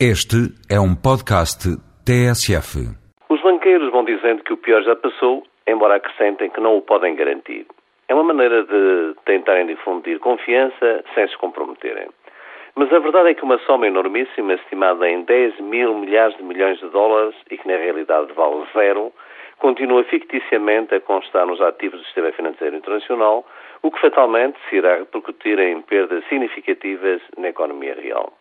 Este é um podcast TSF. Os banqueiros vão dizendo que o pior já passou, embora acrescentem que não o podem garantir. É uma maneira de tentarem difundir confiança sem se comprometerem. Mas a verdade é que uma soma enormíssima, estimada em 10 mil milhares de milhões de dólares e que na realidade vale zero, continua ficticiamente a constar nos ativos do sistema financeiro internacional, o que fatalmente se irá repercutir em perdas significativas na economia real.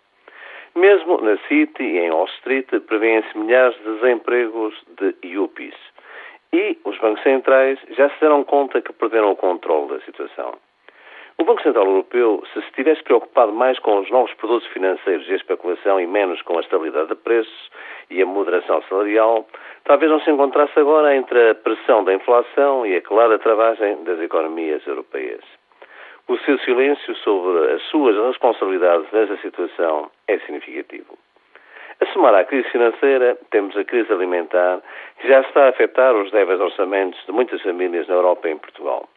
Mesmo na City e em Wall Street prevêem-se milhares de desempregos de IUPIs. E os bancos centrais já se deram conta que perderam o controle da situação. O Banco Central Europeu, se se tivesse preocupado mais com os novos produtos financeiros e a especulação e menos com a estabilidade de preços e a moderação salarial, talvez não se encontrasse agora entre a pressão da inflação e a clara travagem das economias europeias. O seu silêncio sobre as suas responsabilidades nessa situação é significativo. A somar à crise financeira, temos a crise alimentar, que já está a afetar os débeis orçamentos de muitas famílias na Europa e em Portugal.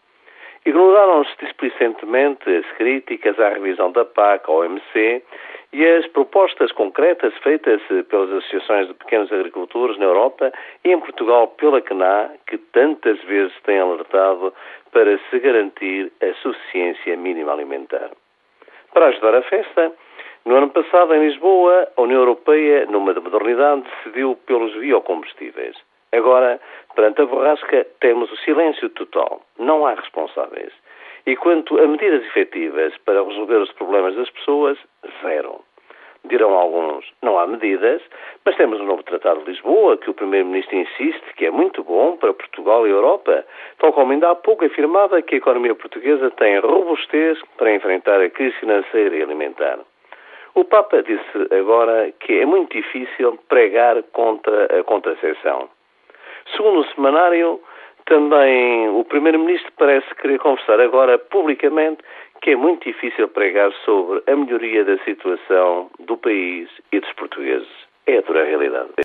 Ignoraram-se displicentemente as críticas à revisão da PAC ao OMC e as propostas concretas feitas pelas associações de pequenos agricultores na Europa e em Portugal pela CNA, que tantas vezes têm alertado para se garantir a suficiência mínima alimentar. Para ajudar a festa, no ano passado, em Lisboa, a União Europeia, numa de modernidade, decidiu pelos biocombustíveis. Agora, perante a borrasca, temos o silêncio total. Não há responsáveis. E quanto a medidas efetivas para resolver os problemas das pessoas, Dirão alguns, não há medidas, mas temos o um novo Tratado de Lisboa, que o Primeiro-Ministro insiste que é muito bom para Portugal e Europa, tal como ainda há pouco afirmava que a economia portuguesa tem robustez para enfrentar a crise financeira e alimentar. O Papa disse agora que é muito difícil pregar contra a contracepção. Segundo o semanário, também o Primeiro-Ministro parece querer conversar agora publicamente que é muito difícil pregar sobre a melhoria da situação do país e dos portugueses. É a dura realidade.